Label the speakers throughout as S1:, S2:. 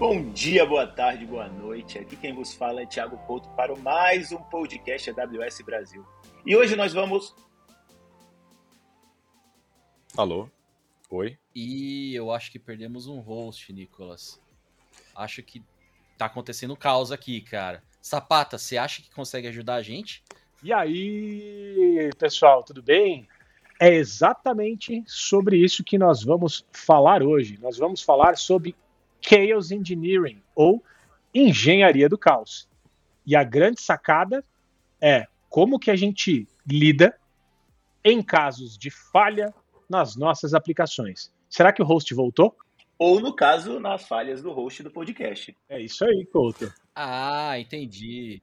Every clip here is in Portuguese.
S1: Bom dia, boa tarde, boa noite. Aqui quem vos fala é Thiago Couto para mais um podcast AWS Brasil. E hoje nós vamos.
S2: Alô? Oi?
S3: E eu acho que perdemos um host, Nicolas. Acho que tá acontecendo caos aqui, cara. Sapata, você acha que consegue ajudar a gente?
S4: E aí, pessoal, tudo bem? É exatamente sobre isso que nós vamos falar hoje. Nós vamos falar sobre Chaos Engineering, ou engenharia do caos. E a grande sacada é como que a gente lida em casos de falha nas nossas aplicações. Será que o host voltou?
S1: Ou, no caso, nas falhas do host do podcast.
S4: É isso aí, Couto.
S3: Ah, entendi.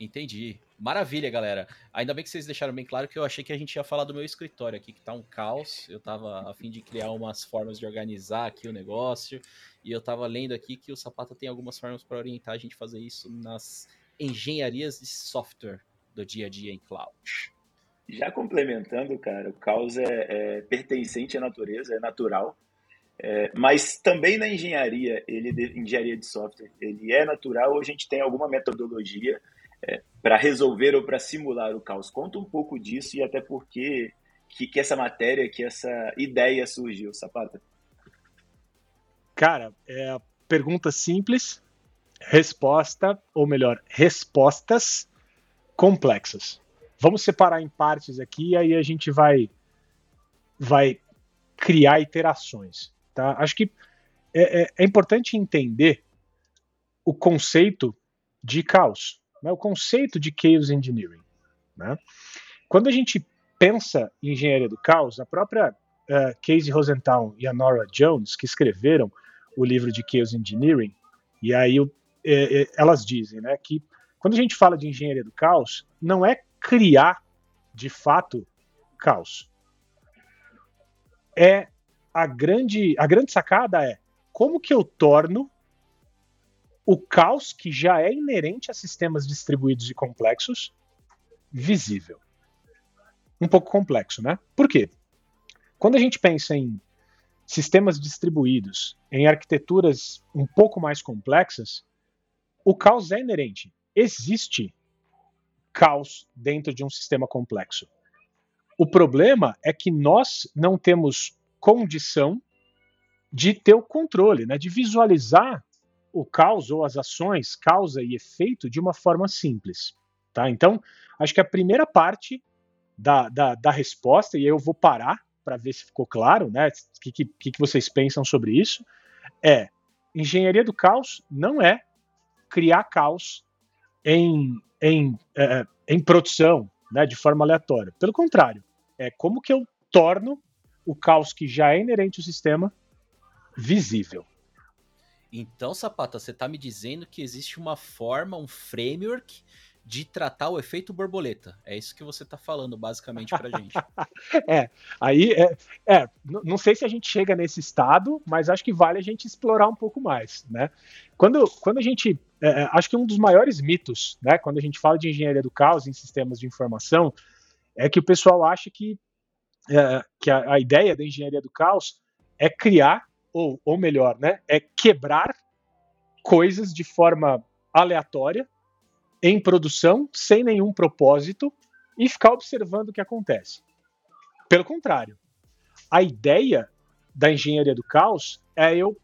S3: Entendi. Maravilha, galera. Ainda bem que vocês deixaram bem claro que eu achei que a gente ia falar do meu escritório aqui, que tá um caos. Eu tava a fim de criar umas formas de organizar aqui o negócio. E eu tava lendo aqui que o Sapata tem algumas formas para orientar a gente a fazer isso nas engenharias de software do dia a dia em cloud.
S1: Já complementando, cara, o caos é, é pertencente à natureza, é natural. É, mas também na engenharia, ele engenharia de software, ele é natural ou a gente tem alguma metodologia é, para resolver ou para simular o caos. Conta um pouco disso e até por que, que essa matéria, que essa ideia surgiu, Sapata.
S4: Cara, é pergunta simples, resposta, ou melhor, respostas complexas. Vamos separar em partes aqui e aí a gente vai vai criar iterações. Tá? Acho que é, é, é importante entender o conceito de caos né, o conceito de Chaos Engineering. Né? Quando a gente pensa em engenharia do caos, a própria uh, Casey Rosenthal e a Nora Jones, que escreveram o livro de Chaos Engineering, e aí é, é, elas dizem né, que quando a gente fala de engenharia do caos, não é criar de fato caos. É a grande, a grande sacada é como que eu torno o caos que já é inerente a sistemas distribuídos e complexos visível. Um pouco complexo, né? Por quê? Quando a gente pensa em sistemas distribuídos, em arquiteturas um pouco mais complexas, o caos é inerente. Existe caos dentro de um sistema complexo. O problema é que nós não temos condição de ter o controle, né, de visualizar o caos ou as ações, causa e efeito, de uma forma simples. Tá? Então, acho que a primeira parte da, da, da resposta, e eu vou parar para ver se ficou claro, né? O que, que, que vocês pensam sobre isso, é engenharia do caos não é criar caos em, em, é, em produção, né, de forma aleatória. Pelo contrário, é como que eu torno o caos que já é inerente ao sistema visível.
S3: Então, Sapata, você está me dizendo que existe uma forma, um framework de tratar o efeito borboleta. É isso que você está falando, basicamente, para gente.
S4: é, aí, é, é, não sei se a gente chega nesse estado, mas acho que vale a gente explorar um pouco mais, né? Quando, quando a gente, é, é, acho que um dos maiores mitos, né, quando a gente fala de engenharia do caos em sistemas de informação, é que o pessoal acha que, é, que a, a ideia da engenharia do caos é criar ou, ou melhor, né, é quebrar coisas de forma aleatória em produção, sem nenhum propósito, e ficar observando o que acontece. Pelo contrário, a ideia da engenharia do caos é eu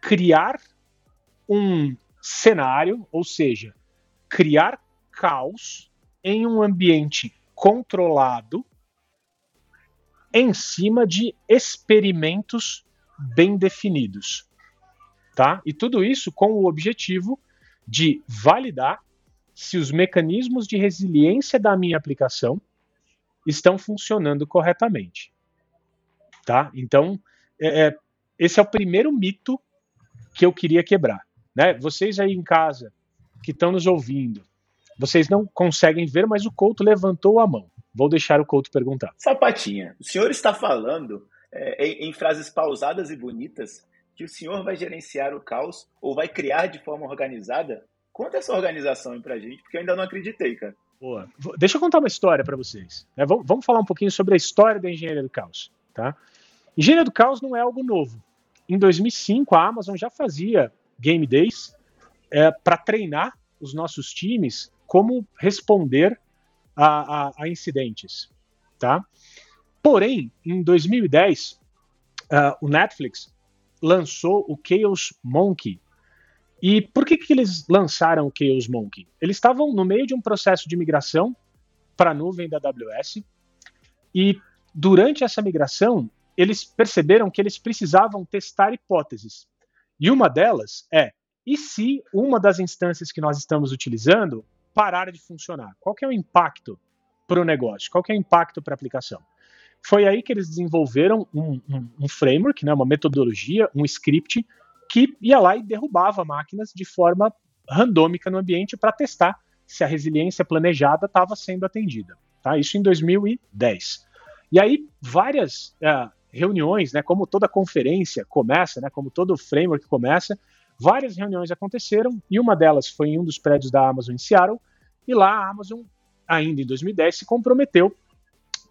S4: criar um cenário, ou seja, criar caos em um ambiente controlado em cima de experimentos bem definidos. Tá? E tudo isso com o objetivo de validar se os mecanismos de resiliência da minha aplicação estão funcionando corretamente. Tá? Então, é, é, esse é o primeiro mito que eu queria quebrar. Né? Vocês aí em casa que estão nos ouvindo, vocês não conseguem ver, mas o Couto levantou a mão. Vou deixar o Couto perguntar.
S1: Sapatinha, o senhor está falando é, em, em frases pausadas e bonitas que o senhor vai gerenciar o caos ou vai criar de forma organizada? Conta essa organização aí pra gente, porque eu ainda não acreditei, cara.
S4: Boa. Deixa eu contar uma história para vocês. Né? Vamos falar um pouquinho sobre a história da engenharia do caos. Tá? Engenharia do caos não é algo novo. em 2005 a Amazon já fazia game days é, para treinar os nossos times como responder a, a, a incidentes, tá? Porém, em 2010, uh, o Netflix lançou o Chaos Monkey. E por que, que eles lançaram o Chaos Monkey? Eles estavam no meio de um processo de migração para a nuvem da AWS e durante essa migração eles perceberam que eles precisavam testar hipóteses. E uma delas é: e se uma das instâncias que nós estamos utilizando parar de funcionar? Qual é o impacto para o negócio? Qual é o impacto para a aplicação? Foi aí que eles desenvolveram um, um, um, framework, né, uma metodologia, um script que ia lá e derrubava máquinas de forma randômica no ambiente para testar se a resiliência planejada estava sendo atendida. Tá? Isso em 2010. E aí, várias uh, reuniões, né, como toda conferência começa, né, como todo framework começa, várias reuniões aconteceram e uma delas foi em um dos prédios da Amazon em Seattle, e lá a Amazon, ainda em 2010, se comprometeu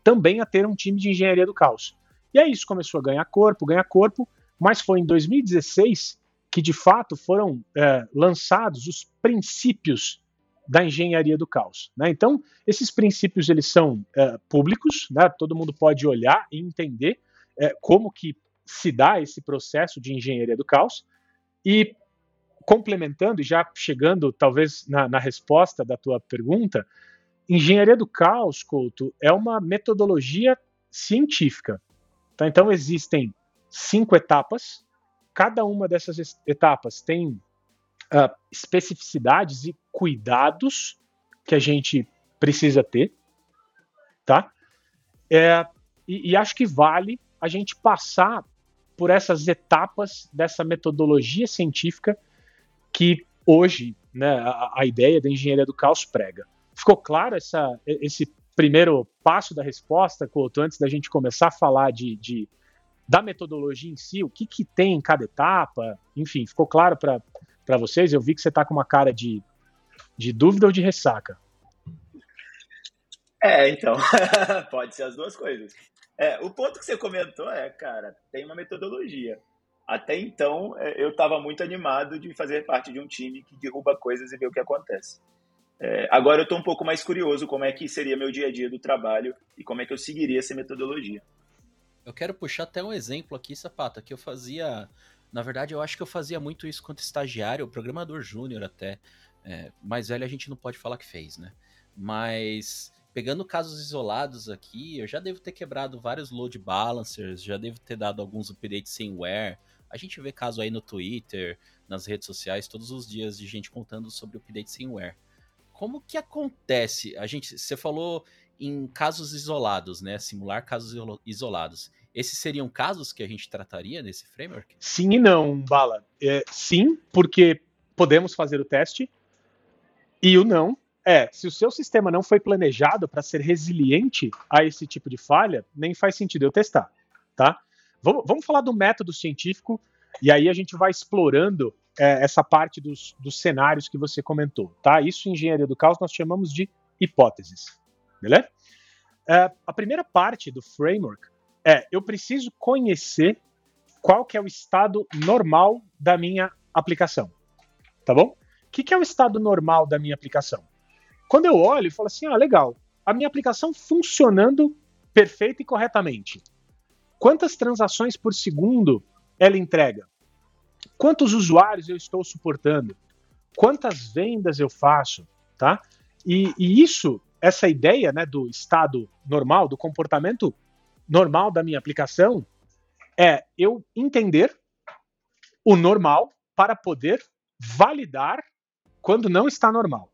S4: também a ter um time de engenharia do caos. E aí isso começou a ganhar corpo, ganhar corpo, mas foi em 2016 que de fato foram é, lançados os princípios da engenharia do caos. Né? Então, esses princípios eles são é, públicos, né? todo mundo pode olhar e entender é, como que se dá esse processo de engenharia do caos. E complementando e já chegando talvez na, na resposta da tua pergunta, engenharia do caos, Couto, é uma metodologia científica. Tá? Então existem cinco etapas. Cada uma dessas etapas tem uh, especificidades e cuidados que a gente precisa ter, tá? É, e, e acho que vale a gente passar por essas etapas dessa metodologia científica que hoje né, a, a ideia da engenharia do caos prega. Ficou claro essa, esse primeiro passo da resposta, Couto, antes da gente começar a falar de, de da metodologia em si, o que, que tem em cada etapa, enfim, ficou claro para vocês? Eu vi que você está com uma cara de, de dúvida ou de ressaca.
S1: É, então, pode ser as duas coisas. É, o ponto que você comentou é, cara, tem uma metodologia. Até então, é, eu estava muito animado de fazer parte de um time que derruba coisas e vê o que acontece. É, agora eu estou um pouco mais curioso como é que seria meu dia a dia do trabalho e como é que eu seguiria essa metodologia.
S3: Eu quero puxar até um exemplo aqui, Sapata, que eu fazia. Na verdade, eu acho que eu fazia muito isso quanto estagiário, programador júnior até. É, mais velho a gente não pode falar que fez, né? Mas pegando casos isolados aqui, eu já devo ter quebrado vários load balancers, já devo ter dado alguns updates sem wear. A gente vê caso aí no Twitter, nas redes sociais, todos os dias de gente contando sobre update sem wear. Como que acontece? A gente, você falou em casos isolados, né? Simular casos isolados. Esses seriam casos que a gente trataria nesse framework?
S4: Sim e não, Bala. É, sim, porque podemos fazer o teste. E o não, é, se o seu sistema não foi planejado para ser resiliente a esse tipo de falha, nem faz sentido eu testar, tá? Vamos, vamos falar do método científico e aí a gente vai explorando é, essa parte dos, dos cenários que você comentou, tá? Isso em engenharia do caos nós chamamos de hipóteses, beleza? É, a primeira parte do framework é eu preciso conhecer qual que é o estado normal da minha aplicação, tá bom? O que, que é o estado normal da minha aplicação? Quando eu olho e falo assim, ah, legal, a minha aplicação funcionando perfeita e corretamente. Quantas transações por segundo ela entrega? Quantos usuários eu estou suportando? Quantas vendas eu faço? Tá? E, e isso, essa ideia né, do estado normal, do comportamento normal da minha aplicação, é eu entender o normal para poder validar quando não está normal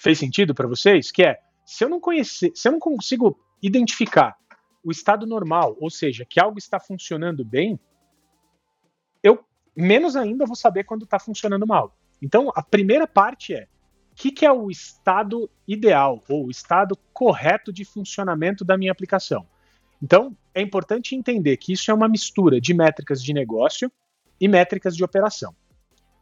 S4: fez sentido para vocês? Que é, se eu não conhecer, se eu não consigo identificar o estado normal, ou seja, que algo está funcionando bem, eu menos ainda vou saber quando está funcionando mal. Então, a primeira parte é que, que é o estado ideal ou o estado correto de funcionamento da minha aplicação. Então, é importante entender que isso é uma mistura de métricas de negócio e métricas de operação.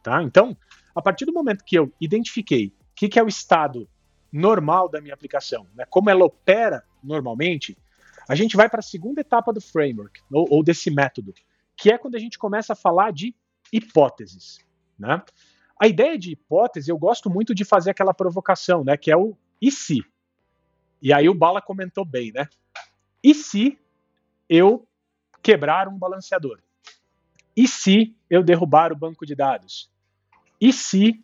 S4: Tá? Então, a partir do momento que eu identifiquei que, que é o estado normal da minha aplicação, né? como ela opera normalmente, a gente vai para a segunda etapa do framework, ou, ou, desse método, que é quando a gente começa a falar de hipóteses. Né? A ideia de hipótese, eu gosto muito de fazer aquela provocação, né, que é o e se? E aí o Bala comentou bem, né? E se eu quebrar um balanceador? E se eu derrubar o banco de dados? E se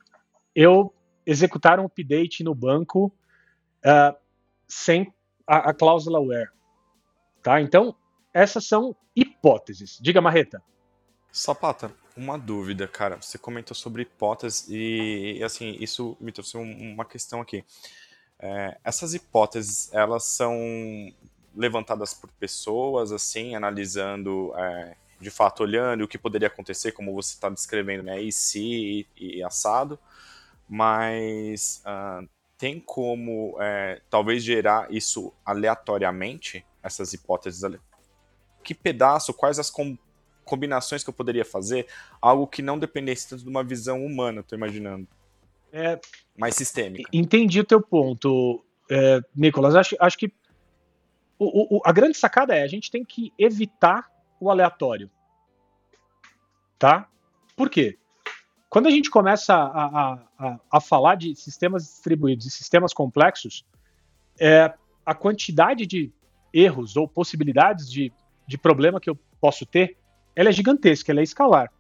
S4: eu executar um update no banco uh, sem a, a, cláusula where? Tá? Então, essas são hipóteses. Diga, Marreta.
S2: Sapata, uma dúvida, cara. Você comentou sobre hipóteses e, assim, isso me trouxe uma questão aqui. É, essas hipóteses, elas são levantadas por pessoas, assim, analisando, é, de fato, olhando o que poderia acontecer, como você está descrevendo, né, e se e, e assado, mas uh, tem como, é, talvez, gerar isso aleatoriamente, essas hipóteses? Que pedaço, quais as combinações que eu poderia fazer, algo que não dependesse tanto de uma visão humana, estou imaginando. É, mais sistêmica.
S4: Entendi o teu ponto, é, Nicolas. Acho, acho que o, o, a grande sacada é a gente tem que evitar o aleatório. Tá? Por quê? Quando a gente começa a, a, a, a falar de sistemas distribuídos e sistemas complexos, é, a quantidade de erros ou possibilidades de, de problema que eu posso ter, ela é gigantesca, ela é escalar.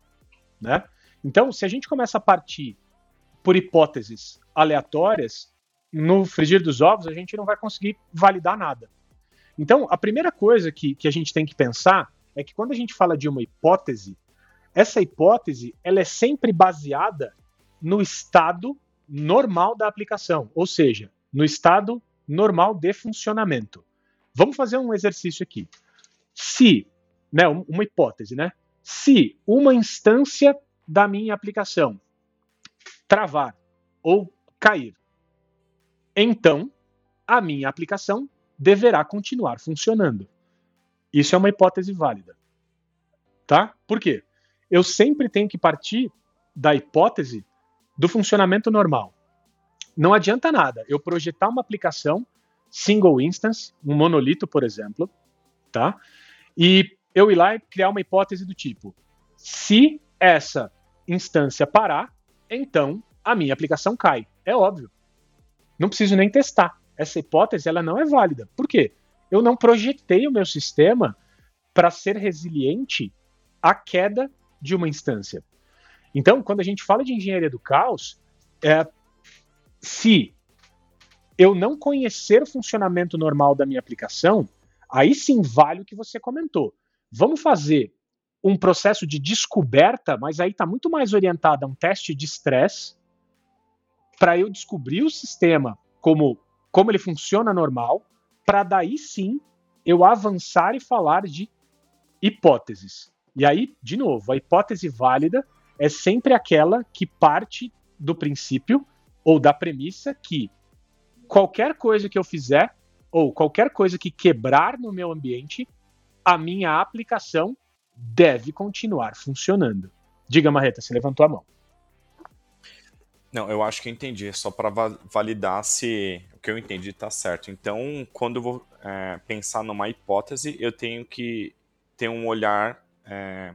S4: Né? Então, se a gente começa a partir por hipóteses aleatórias, no frigir dos ovos a gente não vai conseguir validar nada. Então, a primeira coisa que, que a gente tem que pensar é que quando a gente fala de uma hipótese, essa hipótese ela é sempre baseada no estado normal da aplicação, ou seja, no estado normal de funcionamento. Vamos fazer um exercício aqui. Se, né, uma hipótese, né? Se uma instância da minha aplicação travar ou cair. Então, a minha aplicação deverá continuar funcionando. Isso é uma hipótese válida. Tá? Por quê? Eu sempre tenho que partir da hipótese do funcionamento normal. Não adianta nada eu projetar uma aplicação single instance, um monolito, por exemplo, tá? E eu ir lá e criar uma hipótese do tipo: se essa instância parar, então a minha aplicação cai. É óbvio. Não preciso nem testar. Essa hipótese ela não é válida. Por quê? Eu não projetei o meu sistema para ser resiliente à queda de uma instância. Então, quando a gente fala de engenharia do caos, é, se eu não conhecer o funcionamento normal da minha aplicação, aí sim vale o que você comentou. Vamos fazer um processo de descoberta, mas aí está muito mais orientado a um teste de estresse para eu descobrir o sistema como, como ele funciona normal, para daí sim eu avançar e falar de hipóteses. E aí, de novo, a hipótese válida é sempre aquela que parte do princípio ou da premissa que qualquer coisa que eu fizer ou qualquer coisa que quebrar no meu ambiente, a minha aplicação deve continuar funcionando. Diga, Marreta, você levantou a mão.
S2: Não, eu acho que eu entendi, é só para validar se o que eu entendi está certo. Então, quando eu vou é, pensar numa hipótese, eu tenho que ter um olhar é,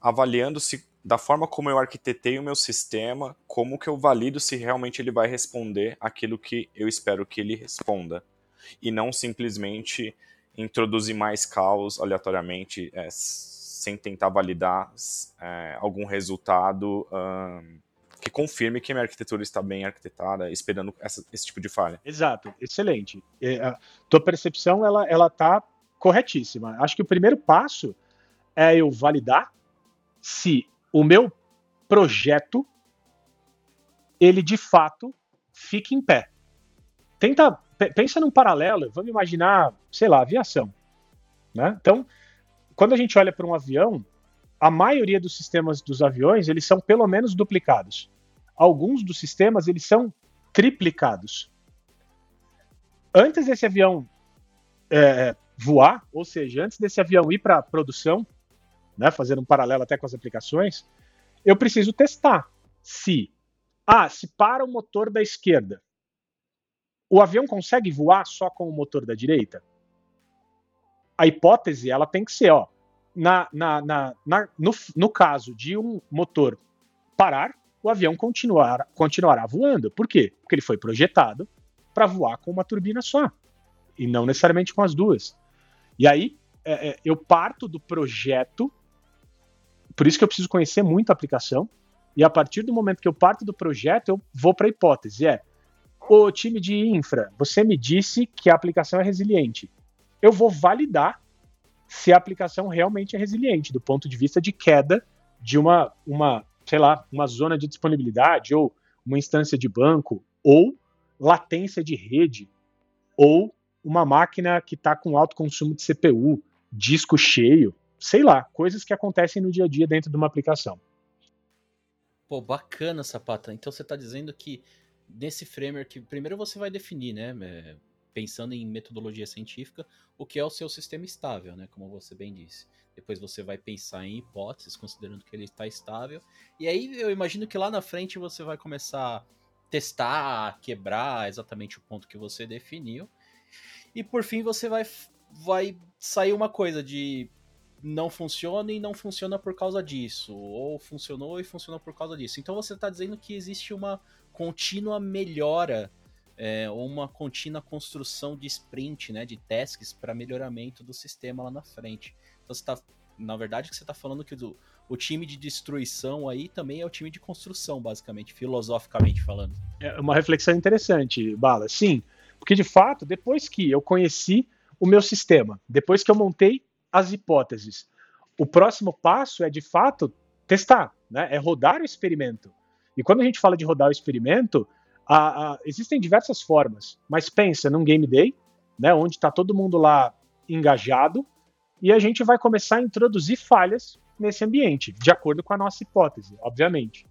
S2: avaliando se da forma como eu arquitetei o meu sistema, como que eu valido se realmente ele vai responder aquilo que eu espero que ele responda. E não simplesmente introduzir mais caos aleatoriamente, é, sem tentar validar é, algum resultado um, que confirme que a minha arquitetura está bem arquitetada, esperando essa, esse tipo de falha.
S4: Exato, excelente. É, a tua percepção ela ela está corretíssima. Acho que o primeiro passo é eu validar se o meu projeto ele de fato fica em pé. Tenta pensa num paralelo, vamos imaginar, sei lá, aviação, né? Então, quando a gente olha para um avião, a maioria dos sistemas dos aviões eles são pelo menos duplicados. Alguns dos sistemas eles são triplicados. Antes desse avião é, voar, ou seja, antes desse avião ir para produção, né, fazendo um paralelo até com as aplicações, eu preciso testar se, ah, se para o motor da esquerda, o avião consegue voar só com o motor da direita? a hipótese ela tem que ser, ó, na, na, na, na no, no caso de um motor parar, o avião continuar, continuará voando. Por quê? Porque ele foi projetado para voar com uma turbina só, e não necessariamente com as duas. E aí é, é, eu parto do projeto, por isso que eu preciso conhecer muito a aplicação, e a partir do momento que eu parto do projeto, eu vou para a hipótese. É, o time de infra, você me disse que a aplicação é resiliente. Eu vou validar se a aplicação realmente é resiliente, do ponto de vista de queda de uma, uma sei lá, uma zona de disponibilidade, ou uma instância de banco, ou latência de rede, ou uma máquina que está com alto consumo de CPU, disco cheio, sei lá, coisas que acontecem no dia a dia dentro de uma aplicação.
S3: Pô, bacana, Sapata. Então você está dizendo que nesse framework, primeiro você vai definir, né, é, pensando em metodologia científica, o que é o seu sistema estável, né, como você bem disse. Depois você vai pensar em hipóteses, considerando que ele está estável. E aí eu imagino que lá na frente você vai começar a testar, quebrar exatamente o ponto que você definiu. E por fim você vai, vai sair uma coisa de não funciona e não funciona por causa disso, ou funcionou e funcionou por causa disso. Então você está dizendo que existe uma contínua melhora é, uma contínua construção de sprint, né, de tasks para melhoramento do sistema lá na frente. Então você está, na verdade, que você está falando que do, o time de destruição aí também é o time de construção, basicamente, filosoficamente falando.
S4: É uma reflexão interessante, Bala. Sim, porque de fato, depois que eu conheci o meu sistema, depois que eu montei as hipóteses, o próximo passo é de fato testar, né? É rodar o experimento. E quando a gente fala de rodar o experimento, a, a, existem diversas formas. Mas pensa num game day, né? Onde está todo mundo lá engajado e a gente vai começar a introduzir falhas nesse ambiente, de acordo com a nossa hipótese, obviamente.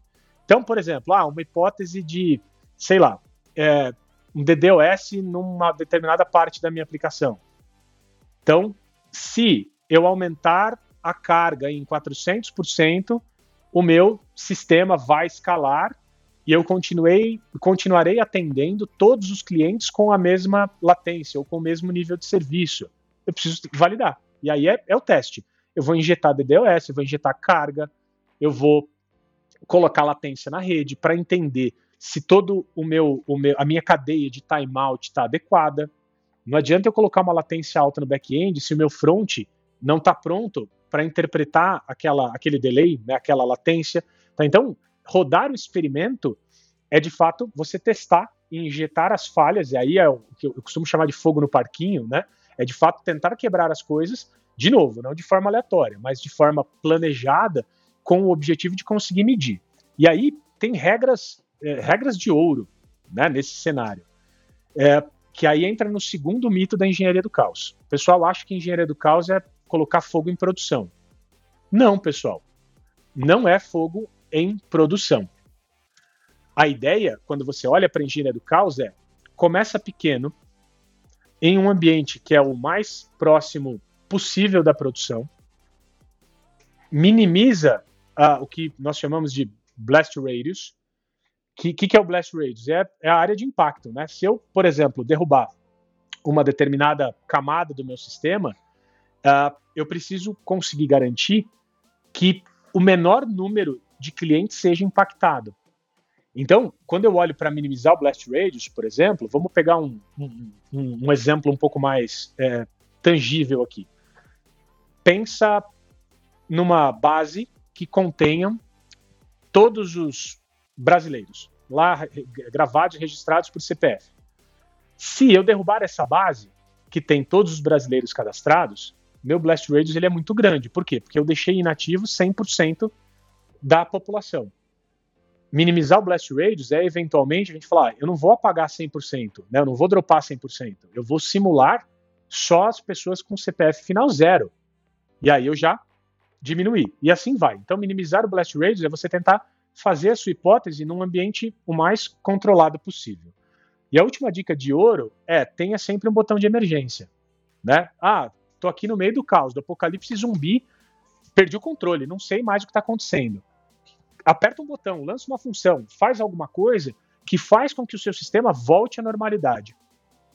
S4: Então, por exemplo, ah, uma hipótese de, sei lá, é, um DDoS numa determinada parte da minha aplicação. Então, se eu aumentar a carga em 400%, o meu sistema vai escalar e eu continuei, continuarei atendendo todos os clientes com a mesma latência ou com o mesmo nível de serviço. Eu preciso validar. E aí é, é o teste. Eu vou injetar DDoS, eu vou injetar carga, eu vou colocar latência na rede para entender se todo o meu, o meu, a minha cadeia de timeout está adequada. Não adianta eu colocar uma latência alta no back-end se o meu front não está pronto para interpretar aquela, aquele delay, né, aquela latência. Tá? Então, rodar o experimento é de fato você testar e injetar as falhas, e aí é o que eu costumo chamar de fogo no parquinho, né? É de fato tentar quebrar as coisas, de novo, não de forma aleatória, mas de forma planejada, com o objetivo de conseguir medir. E aí tem regras é, regras de ouro né, nesse cenário. É, que aí entra no segundo mito da engenharia do caos. O pessoal acha que engenharia do caos é colocar fogo em produção. Não, pessoal. Não é fogo em produção. A ideia, quando você olha para a engenharia do caos, é começa pequeno, em um ambiente que é o mais próximo possível da produção, minimiza uh, o que nós chamamos de blast radius, que, que, que é o blast radius? É, é, a área de impacto, né? Se eu, por exemplo, derrubar uma determinada camada do meu sistema, uh, eu preciso conseguir garantir que o menor número de clientes seja impactado. Então, quando eu olho para minimizar o blast radius, por exemplo, vamos pegar um, um, um, exemplo um pouco mais é, tangível aqui. Pensa numa base que contenha todos os brasileiros, lá gravados e registrados por CPF. Se eu derrubar essa base, que tem todos os brasileiros cadastrados, meu blast radius ele é muito grande. Por quê? Porque eu deixei inativo 100% da população. Minimizar o blast radius é eventualmente a gente falar, ah, eu não vou apagar 100%, né? eu não vou dropar 100%, eu vou simular só as pessoas com CPF final zero. E aí eu já diminuí. E assim vai. Então, minimizar o blast radius é você tentar fazer a sua hipótese num ambiente o mais controlado possível. E a última dica de ouro é tenha sempre um botão de emergência, né? Ah, tô aqui no meio do caos, do apocalipse zumbi, perdi o controle, não sei mais o que está acontecendo. Aperta um botão, lança uma função, faz alguma coisa que faz com que o seu sistema volte à normalidade,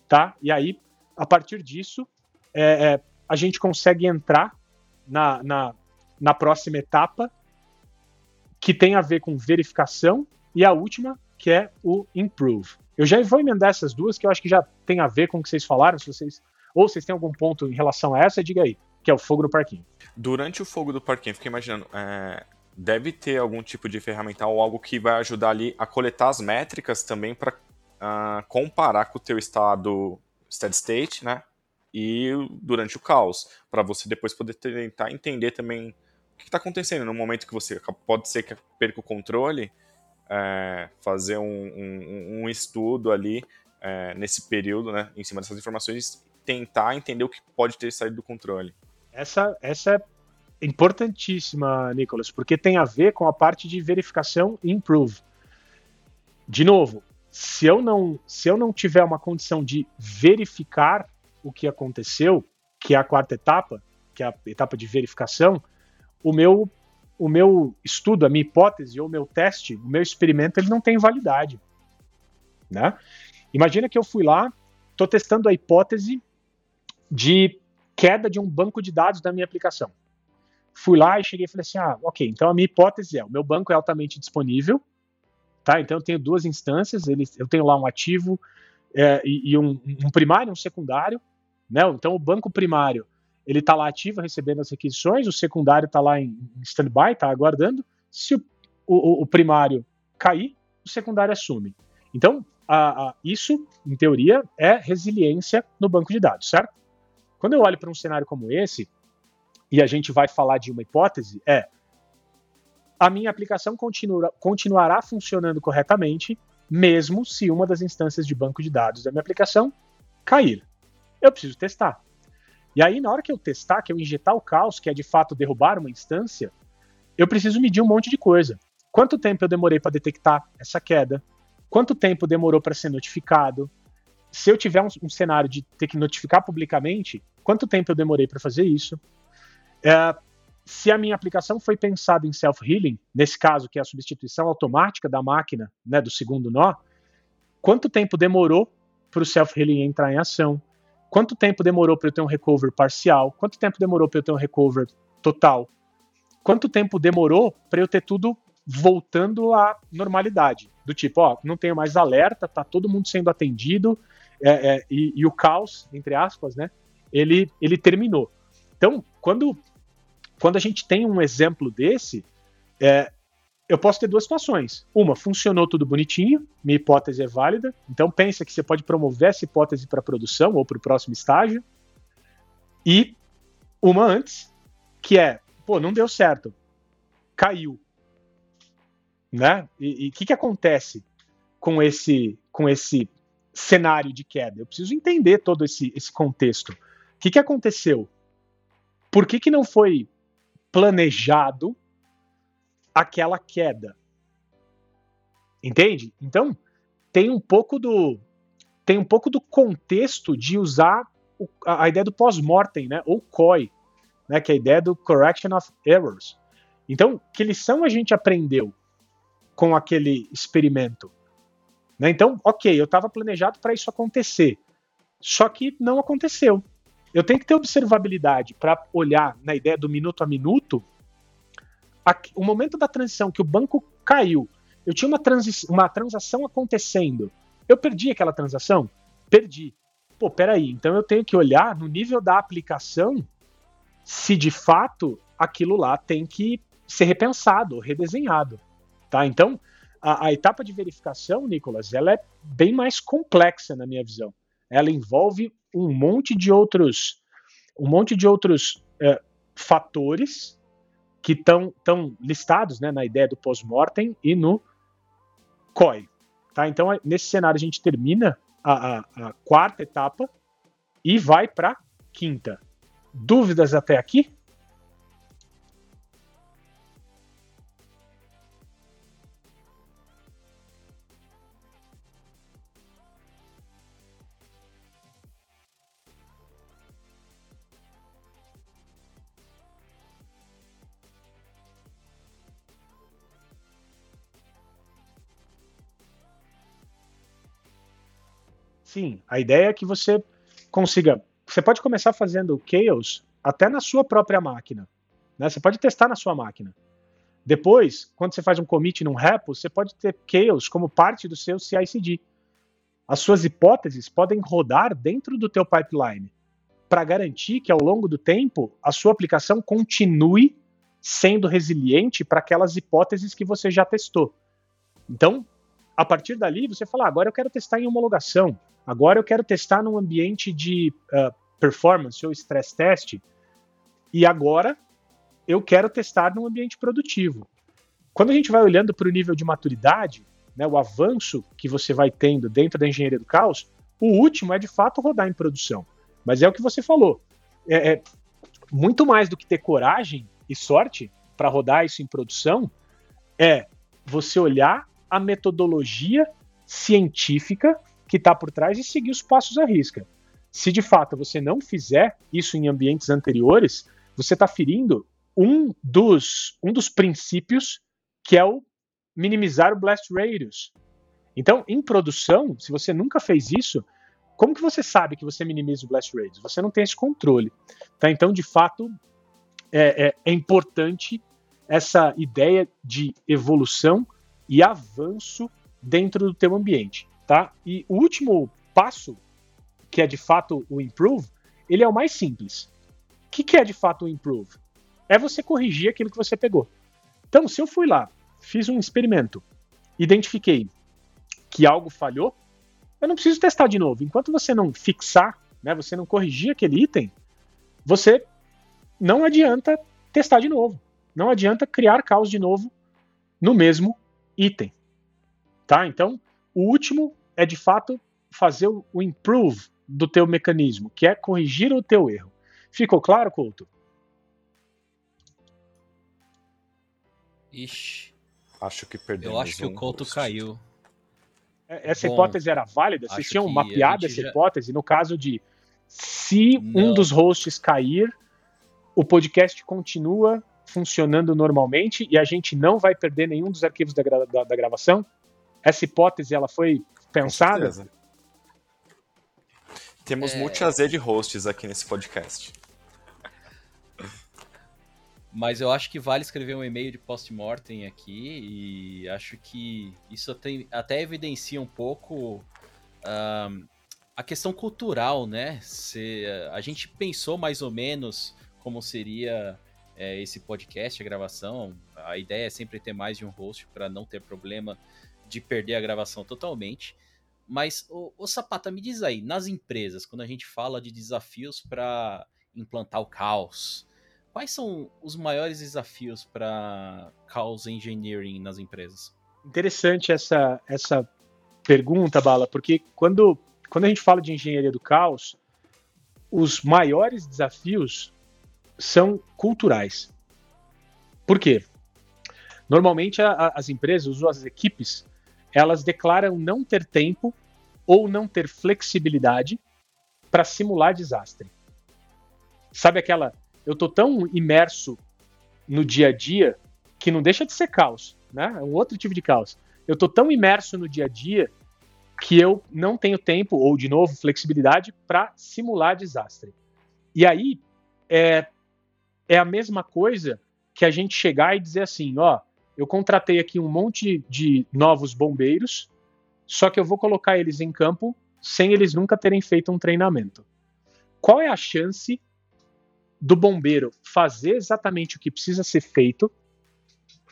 S4: tá? E aí, a partir disso, é, é, a gente consegue entrar na, na, na próxima etapa, que tem a ver com verificação, e a última, que é o improve. Eu já vou emendar essas duas, que eu acho que já tem a ver com o que vocês falaram, se vocês ou vocês têm algum ponto em relação a essa, diga aí, que é o fogo do parquinho.
S2: Durante o fogo do parquinho, fiquei imaginando, é, deve ter algum tipo de ferramental ou algo que vai ajudar ali a coletar as métricas também para uh, ah, comparar com o teu estado steady state, né? E durante o caos, para você depois poder tentar entender também o que está acontecendo no momento que você pode ser que perca o controle, é, fazer um, um, um, estudo ali é, nesse período, né, em cima dessas informações, tentar entender o que pode ter saído do controle.
S4: Essa, essa é importantíssima, Nicolas, porque tem a ver com a parte de verificação e improve. De novo, se eu não, se eu não tiver uma condição de verificar o que aconteceu, que é a quarta etapa, que é a etapa de verificação, o meu o meu estudo, a minha hipótese ou o meu teste, o meu experimento, ele não tem validade, né? Imagina que eu fui lá, estou testando a hipótese de queda de um banco de dados da minha aplicação. Fui lá e cheguei e falei assim: ah, ok, então a minha hipótese é: o meu banco é altamente disponível, tá? Então eu tenho duas instâncias, ele, eu tenho lá um ativo é, e, e um, um, primário um secundário, né? Então o banco primário ele está lá ativo recebendo as requisições, o secundário está lá em, em stand-by, está aguardando. Se o, o, o, primário cair, o secundário assume. Então, a, a, isso, em teoria, é resiliência no banco de dados, certo? Quando eu olho para um cenário como esse, e a gente vai falar de uma hipótese, é a minha aplicação continua, continuará funcionando corretamente, mesmo se uma das instâncias de banco de dados da minha aplicação cair. Eu preciso testar. E aí, na hora que eu testar, que eu injetar o caos, que é de fato derrubar uma instância, eu preciso medir um monte de coisa. Quanto tempo eu demorei para detectar essa queda? Quanto tempo demorou para ser notificado? Se eu tiver um, um, cenário de ter que notificar publicamente, quanto tempo eu demorei para fazer isso? É, se a minha aplicação foi pensada em self-healing, nesse caso, que é a substituição automática da máquina, né, do segundo nó, quanto tempo demorou para o self-healing entrar em ação? Quanto tempo demorou para eu ter um recover parcial? Quanto tempo demorou para eu ter um recover total? Quanto tempo demorou para eu ter tudo voltando à normalidade? Do tipo, ó, não tenho mais alerta, tá todo mundo sendo atendido é, é, e, e, o caos, entre aspas, né? Ele, ele terminou. Então, quando, quando a gente tem um exemplo desse, é, eu posso ter duas situações. Uma, funcionou tudo bonitinho, minha hipótese é válida, então pensa que você pode promover essa hipótese para produção ou para o próximo estágio. E uma antes, que é, pô, não deu certo, caiu, né? E o que, que acontece com esse com esse cenário de queda? Eu preciso entender todo esse, esse contexto. Que, que aconteceu? Por que, que não foi planejado aquela queda. Entende? Então, tem um pouco do tem um pouco do contexto de usar o, a, a, ideia do pós-mortem, né, ou COI, né, que é a ideia do correction of errors. Então, que lição a gente aprendeu com aquele experimento? Né? Então, ok, eu estava planejado para isso acontecer, só que não aconteceu. Eu tenho que ter observabilidade para olhar na ideia do minuto a minuto a, o momento da transição que o banco caiu, eu tinha uma, transi uma transação acontecendo. Eu perdi aquela transação? Perdi. Pô, peraí, então eu tenho que olhar no nível da aplicação se de fato aquilo lá tem que ser repensado, redesenhado. Tá? Então, a, a etapa de verificação, Nicolas, ela é bem mais complexa na minha visão. Ela envolve um monte de outros, um monte de outros é, fatores que estão listados né, na ideia do pós-mortem e no COI. Tá? Então, nesse cenário, a gente termina a, a, a quarta etapa e vai para quinta. Dúvidas até aqui? Sim, a ideia é que você consiga. Você pode começar fazendo Chaos até na sua própria máquina. Né? Você pode testar na sua máquina. Depois, quando você faz um commit num repo, você pode ter chaos como parte do seu CI/CD. As suas hipóteses podem rodar dentro do teu pipeline para garantir que ao longo do tempo a sua aplicação continue sendo resiliente para aquelas hipóteses que você já testou. Então, a partir dali, você fala: ah, agora eu quero testar em homologação, agora eu quero testar num ambiente de uh, performance ou stress test, e agora eu quero testar num ambiente produtivo. Quando a gente vai olhando para o nível de maturidade, né, o avanço que você vai tendo dentro da engenharia do caos, o último é de fato rodar em produção. Mas é o que você falou. É, é muito mais do que ter coragem e sorte para rodar isso em produção, é você olhar a metodologia científica que está por trás e seguir os passos à risca. Se de fato você não fizer isso em ambientes anteriores, você está ferindo um dos, um dos princípios que é o minimizar o blast radius. Então, em produção, se você nunca fez isso, como que você sabe que você minimiza o blast radius? Você não tem esse controle. Tá? Então, de fato, é, é, é importante essa ideia de evolução e avanço dentro do teu ambiente. Tá? E o último passo, que é de fato o improve, ele é o mais simples. O que, que é de fato o improve? É você corrigir aquilo que você pegou. Então, se eu fui lá fiz um experimento, identifiquei que algo falhou, eu não preciso testar de novo. Enquanto você não fixar, né, você não corrigir aquele item, você não adianta testar de novo. Não adianta criar caos de novo no mesmo item. Tá? Então, o último é de fato fazer o improve do teu mecanismo, que é corrigir o teu erro. Ficou claro, Couto?
S3: Ixi.
S2: Acho que perdemos.
S3: Eu acho que
S2: um
S3: o Couto caiu.
S4: É, Essa
S3: Bom,
S4: hipótese era válida? Vocês tinham mapeado essa
S3: já-
S4: hipótese no caso de se um
S3: Não.
S4: dos hosts cair, o podcast continua funcionando normalmente e a gente não vai perder nenhum dos arquivos da, gra- da- da gravação? Essa hipótese ela foi pensada?
S2: Temos
S3: É.
S2: multi-AZ de hosts aqui nesse podcast.
S3: Mas eu acho que vale escrever um e-mail de post-mortem aqui e acho que isso até, até evidencia um pouco a questão cultural, né? Se, a gente pensou mais ou menos como seria é, esse podcast, a gravação. A ideia é sempre ter mais de um host para não ter problema de perder a gravação totalmente. Mas, o, Sapata, me diz aí, nas empresas, quando a gente fala de desafios para implantar o caos, Quais são os maiores desafios para Chaos Engineering nas empresas?
S4: Interessante essa, essa pergunta, Bala, porque quando, quando a gente fala de engenharia do caos, os maiores desafios são culturais. Por quê? Normalmente a- a- as empresas, as equipes, elas declaram não ter tempo ou não ter flexibilidade para simular desastre. Sabe aquela. Eu tô tão imerso no dia a dia que não deixa de ser caos, né? É um outro tipo de caos. Eu tô tão imerso no dia a dia que eu não tenho tempo, ou de novo, flexibilidade para simular desastre. E aí é, é a mesma coisa que a gente chegar e dizer assim, ó, eu contratei aqui um monte de novos bombeiros, só que eu vou colocar eles em campo sem eles nunca terem feito um treinamento. Qual é a chance do bombeiro fazer exatamente o que precisa ser feito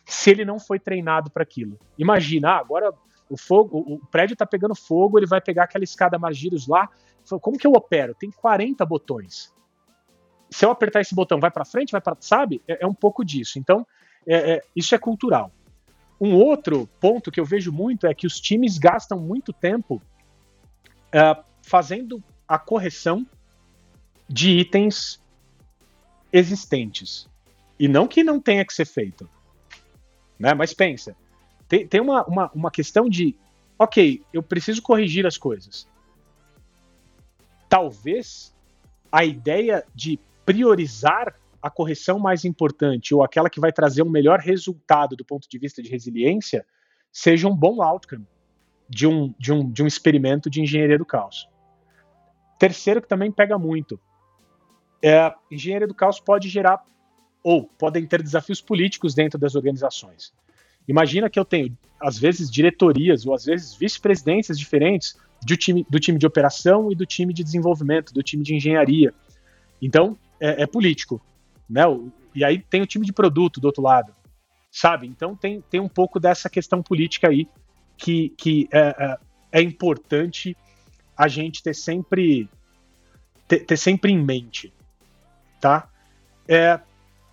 S4: se ele não foi treinado para aquilo? Imagina, ah, agora o fogo, o, prédio está pegando fogo, ele vai pegar aquela escada Magiros lá. Como que eu opero? Tem 40 botões. Se eu apertar esse botão, vai para frente, vai para, sabe? É, é um pouco disso. Então, é, é, isso é cultural. Um outro ponto que eu vejo muito é que os times gastam muito tempo é, fazendo a correção de itens existentes. E não que não tenha que ser feito. Né? Mas pensa, tem, tem uma, uma, uma questão de, ok, eu preciso corrigir as coisas. Talvez a ideia de priorizar a correção mais importante ou aquela que vai trazer um melhor resultado do ponto de vista de resiliência seja um bom outcome de um, de um, de um experimento de engenharia do caos. Terceiro, que também pega muito, é, engenharia do caos pode gerar ou podem ter desafios políticos dentro das organizações. Imagina que eu tenho, às vezes, diretorias ou às vezes vice-presidências diferentes do time, do time de operação e do time de desenvolvimento, do time de engenharia. Então, é, é político. Né? E aí tem o time de produto do outro lado, sabe? Então tem, tem um pouco dessa questão política aí que, que é, é, é importante a gente ter sempre ter, ter sempre em mente, tá? É,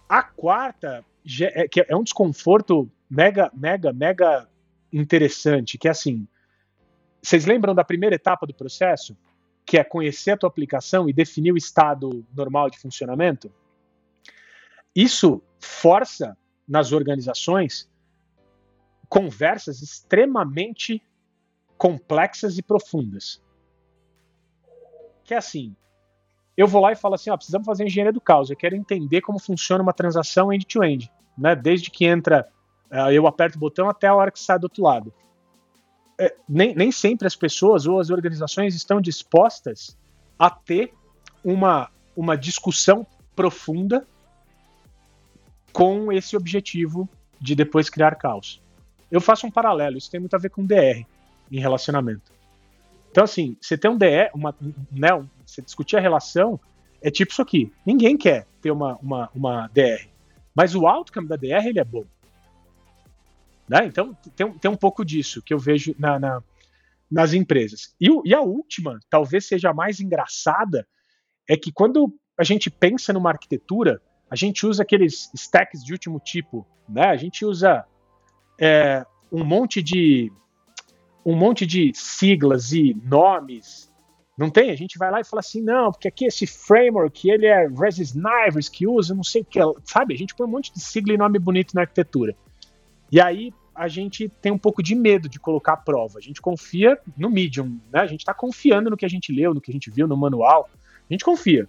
S4: a quarta é, que é um desconforto mega, mega, mega interessante, que é assim, vocês lembram da primeira etapa do processo, que é conhecer a tua aplicação e definir o estado normal de funcionamento? Isso força nas organizações conversas extremamente complexas e profundas. Que é assim, eu vou lá e falo assim, ó, precisamos fazer engenharia do caos, eu quero entender como funciona uma transação end-to-end, -end, né? Desde que entra, uh, eu aperto o botão até a hora que sai do outro lado. É, nem, nem sempre as pessoas ou as organizações estão dispostas a ter uma, uma discussão profunda com esse objetivo de depois criar caos. Eu faço um paralelo, isso tem muito a ver com DR em relacionamento. Então, assim, você tem um DR, uma, né, você discutir a relação, é tipo isso aqui. Ninguém quer ter uma, uma, uma DR. Mas o outcome da DR, ele é bom. Né? Então, tem, tem um pouco disso que eu vejo na, na nas empresas. E, e a última, talvez seja a mais engraçada, é que quando a gente pensa numa arquitetura, a gente usa aqueles stacks de último tipo, né? A gente usa é, um monte de um monte de siglas e nomes. Não tem? A gente vai lá e fala assim, não, porque aqui esse framework, ele é Resist Nivers que usa, não sei o que, sabe? A gente põe um monte de sigla e nome bonito na arquitetura. E aí a gente tem um pouco de medo de colocar a prova. A gente confia no Medium, né? A gente está confiando no que a gente leu, no que a gente viu no manual. A gente confia.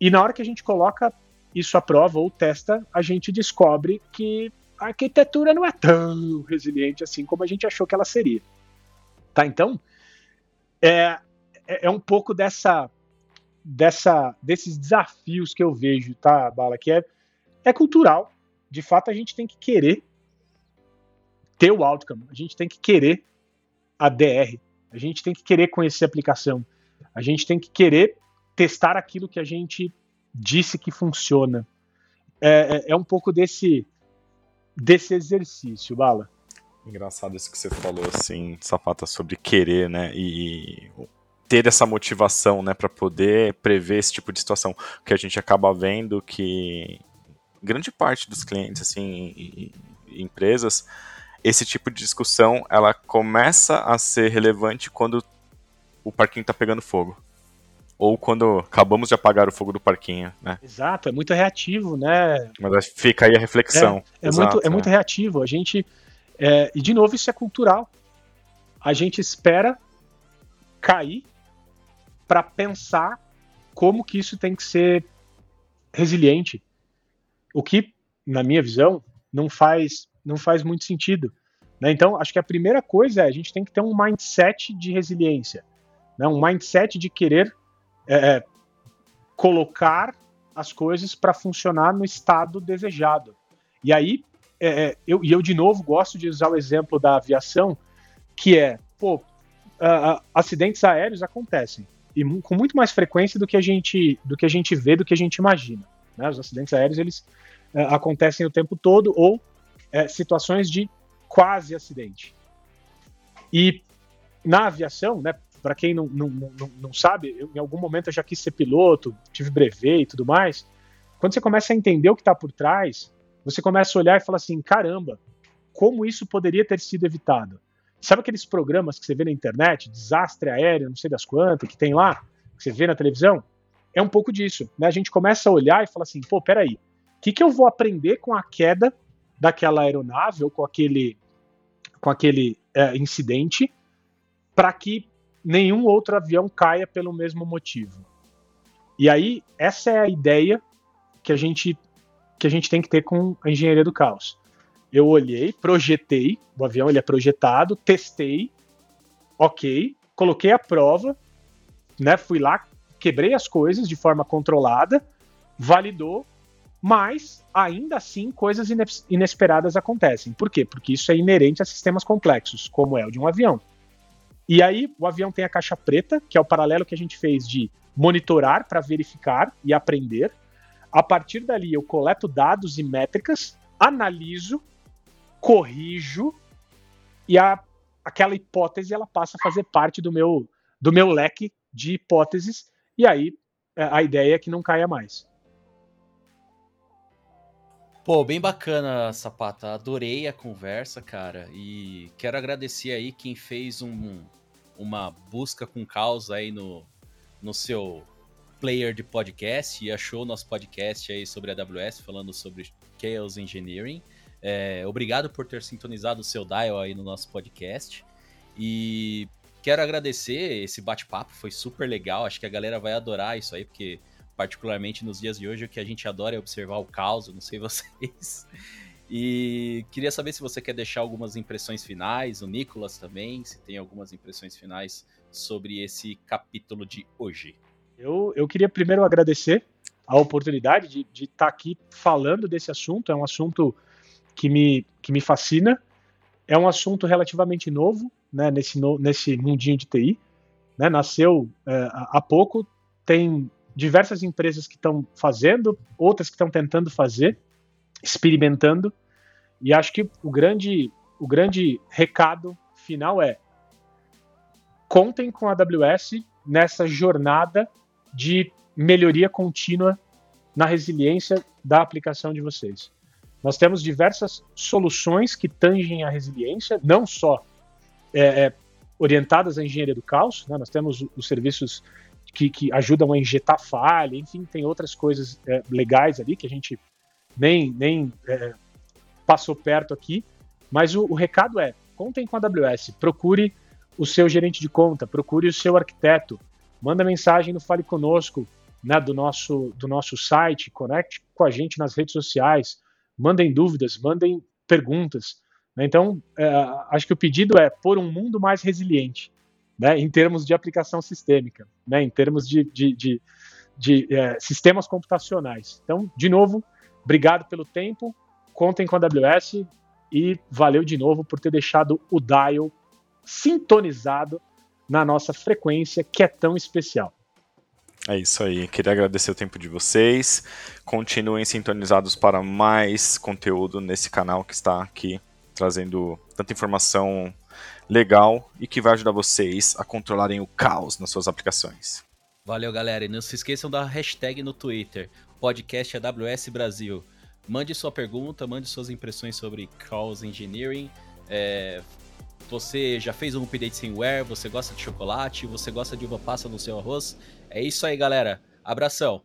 S4: E na hora que a gente coloca isso à prova ou testa, a gente descobre que a arquitetura não é tão resiliente assim como a gente achou que ela seria. Tá? Então, é, é, é um pouco dessa, dessa, desses desafios que eu vejo, tá, Bala? Que é, é cultural. De fato, a gente tem que querer ter o outcome, a gente tem que querer a DR, a gente tem que querer conhecer a aplicação, a gente tem que querer testar aquilo que a gente disse que funciona. É, é, é um pouco desse, desse exercício, Bala.
S2: Engraçado isso que você falou, assim, Sapata, sobre querer, né? E ter essa motivação, né, para poder prever esse tipo de situação. Que a gente acaba vendo que grande parte dos clientes, assim, e, e empresas, esse tipo de discussão, ela começa a ser relevante quando o parquinho está pegando fogo ou quando acabamos de apagar o fogo do parquinho, né?
S4: Exato, é muito reativo, né?
S2: Mas fica aí a reflexão.
S4: É, é Exato, muito, é, é muito reativo. A gente. É, e de novo, isso é cultural. A gente espera cair para pensar como que isso tem que ser resiliente. O que, na minha visão, não faz, não faz muito sentido. Né? Então, acho que a primeira coisa é a gente tem que ter um mindset de resiliência, né? um mindset de querer é, é, colocar as coisas para funcionar no estado desejado. E aí, é, é, eu, e eu de novo gosto de usar o exemplo da aviação, que é, pô, uh, acidentes aéreos acontecem e com muito mais frequência do que a gente do que a gente vê, do que a gente imagina. Né? Os acidentes aéreos eles uh, acontecem o tempo todo ou uh, situações de quase acidente. E na aviação, né, para quem não, não, não, não sabe, eu, em algum momento eu já quis ser piloto, tive brevet e tudo mais. Quando você começa a entender o que está por trás, você começa a olhar e fala assim: caramba, como isso poderia ter sido evitado? Sabe aqueles programas que você vê na internet, desastre aéreo, não sei das quantas, que tem lá, que você vê na televisão? É um pouco disso. Né? A gente começa a olhar e fala assim: pô, peraí, o que, que eu vou aprender com a queda daquela aeronave ou com aquele, com aquele é, incidente para que nenhum outro avião caia pelo mesmo motivo. E aí, essa é a ideia que a gente, que a gente tem que ter com a engenharia do caos. Eu olhei, projetei, o avião ele é projetado, testei, ok, coloquei a prova, né, fui lá, quebrei as coisas de forma controlada, validou, mas ainda assim coisas inesperadas acontecem. Por quê? Porque isso é inerente a sistemas complexos, como é o de um avião. E aí o avião tem a caixa preta, que é o paralelo que a gente fez de monitorar para verificar e aprender. A partir dali eu coleto dados e métricas, analiso, corrijo e a, aquela hipótese ela passa a fazer parte do meu do meu leque de hipóteses e aí é, a ideia é que não caia mais.
S3: Pô, bem bacana, Sapata. Adorei a conversa, cara. E quero agradecer aí quem fez um, uma busca com causa aí no, no seu player de podcast e achou nosso podcast aí sobre a AWS, falando sobre Chaos Engineering. É, obrigado por ter sintonizado o seu dial aí no nosso podcast. E quero agradecer esse bate-papo, foi super legal. Acho que a galera vai adorar isso aí, porque particularmente nos dias de hoje, o que a gente adora é observar o caos, não sei vocês. E queria saber se você quer deixar algumas impressões finais, o Nicolas também, se tem algumas impressões finais sobre esse capítulo de hoje.
S4: Eu, eu queria primeiro agradecer a oportunidade de, de estar tá aqui falando desse assunto, é um assunto que me, que me fascina, é um assunto relativamente novo, né, nesse, no, nesse mundinho de TI, né, nasceu é, há pouco, tem diversas empresas que estão fazendo, outras que estão tentando fazer, experimentando. E acho que o grande, o grande recado final é: contem com a AWS nessa jornada de melhoria contínua na resiliência da aplicação de vocês. Nós temos diversas soluções que tangem a resiliência, não só é, é, orientadas à engenharia do caos, né? nós temos os serviços que, que ajudam a injetar falha, enfim, tem outras coisas é, legais ali que a gente nem, nem é, passou perto aqui. Mas o, o, recado é: contem com a AWS, procure o seu gerente de conta, procure o seu arquiteto, manda mensagem no Fale Conosco, né, do, nosso, do nosso site, conecte com a gente nas redes sociais, mandem dúvidas, mandem perguntas. Né? Então, é, acho que o pedido é por um mundo mais resiliente né, em termos de aplicação sistêmica, né, em termos de, de, de, de é, sistemas computacionais. Então, de novo, obrigado pelo tempo, contem com a AWS e valeu de novo por ter deixado o dial sintonizado na nossa frequência que é tão especial.
S2: É isso aí. Queria agradecer o tempo de vocês. Continuem sintonizados para mais conteúdo nesse canal que está aqui trazendo tanta informação legal e que vai ajudar vocês a controlarem o caos nas suas aplicações.
S3: Valeu, galera. E não se esqueçam da hashtag no Twitter, podcast AWS Brasil. Mande sua pergunta, mande suas impressões sobre Chaos Engineering. É, você já fez um update sem wear? Você gosta de chocolate? Você gosta de uva passa no seu arroz? É isso aí, galera. Abração.